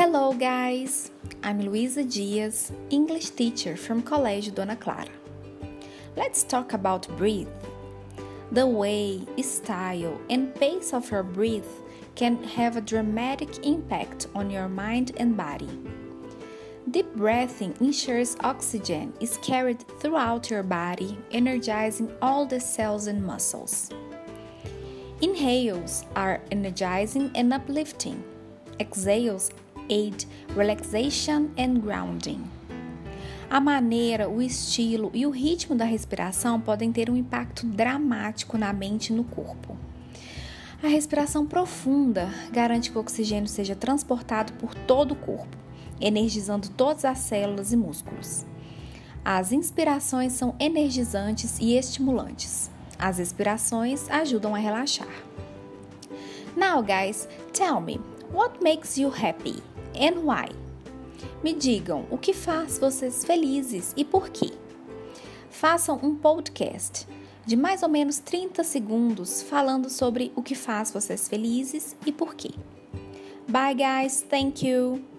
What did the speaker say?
Hello, guys! I'm Luisa Dias, English teacher from Colégio Dona Clara. Let's talk about breathe. The way, style, and pace of your breath can have a dramatic impact on your mind and body. Deep breathing ensures oxygen is carried throughout your body, energizing all the cells and muscles. Inhales are energizing and uplifting. Exhales aid relaxation and grounding. A maneira, o estilo e o ritmo da respiração podem ter um impacto dramático na mente e no corpo. A respiração profunda garante que o oxigênio seja transportado por todo o corpo, energizando todas as células e músculos. As inspirações são energizantes e estimulantes. As expirações ajudam a relaxar. Now, guys, tell me, what makes you happy? And why. Me digam o que faz vocês felizes e por quê. Façam um podcast de mais ou menos 30 segundos falando sobre o que faz vocês felizes e por quê. Bye, guys. Thank you.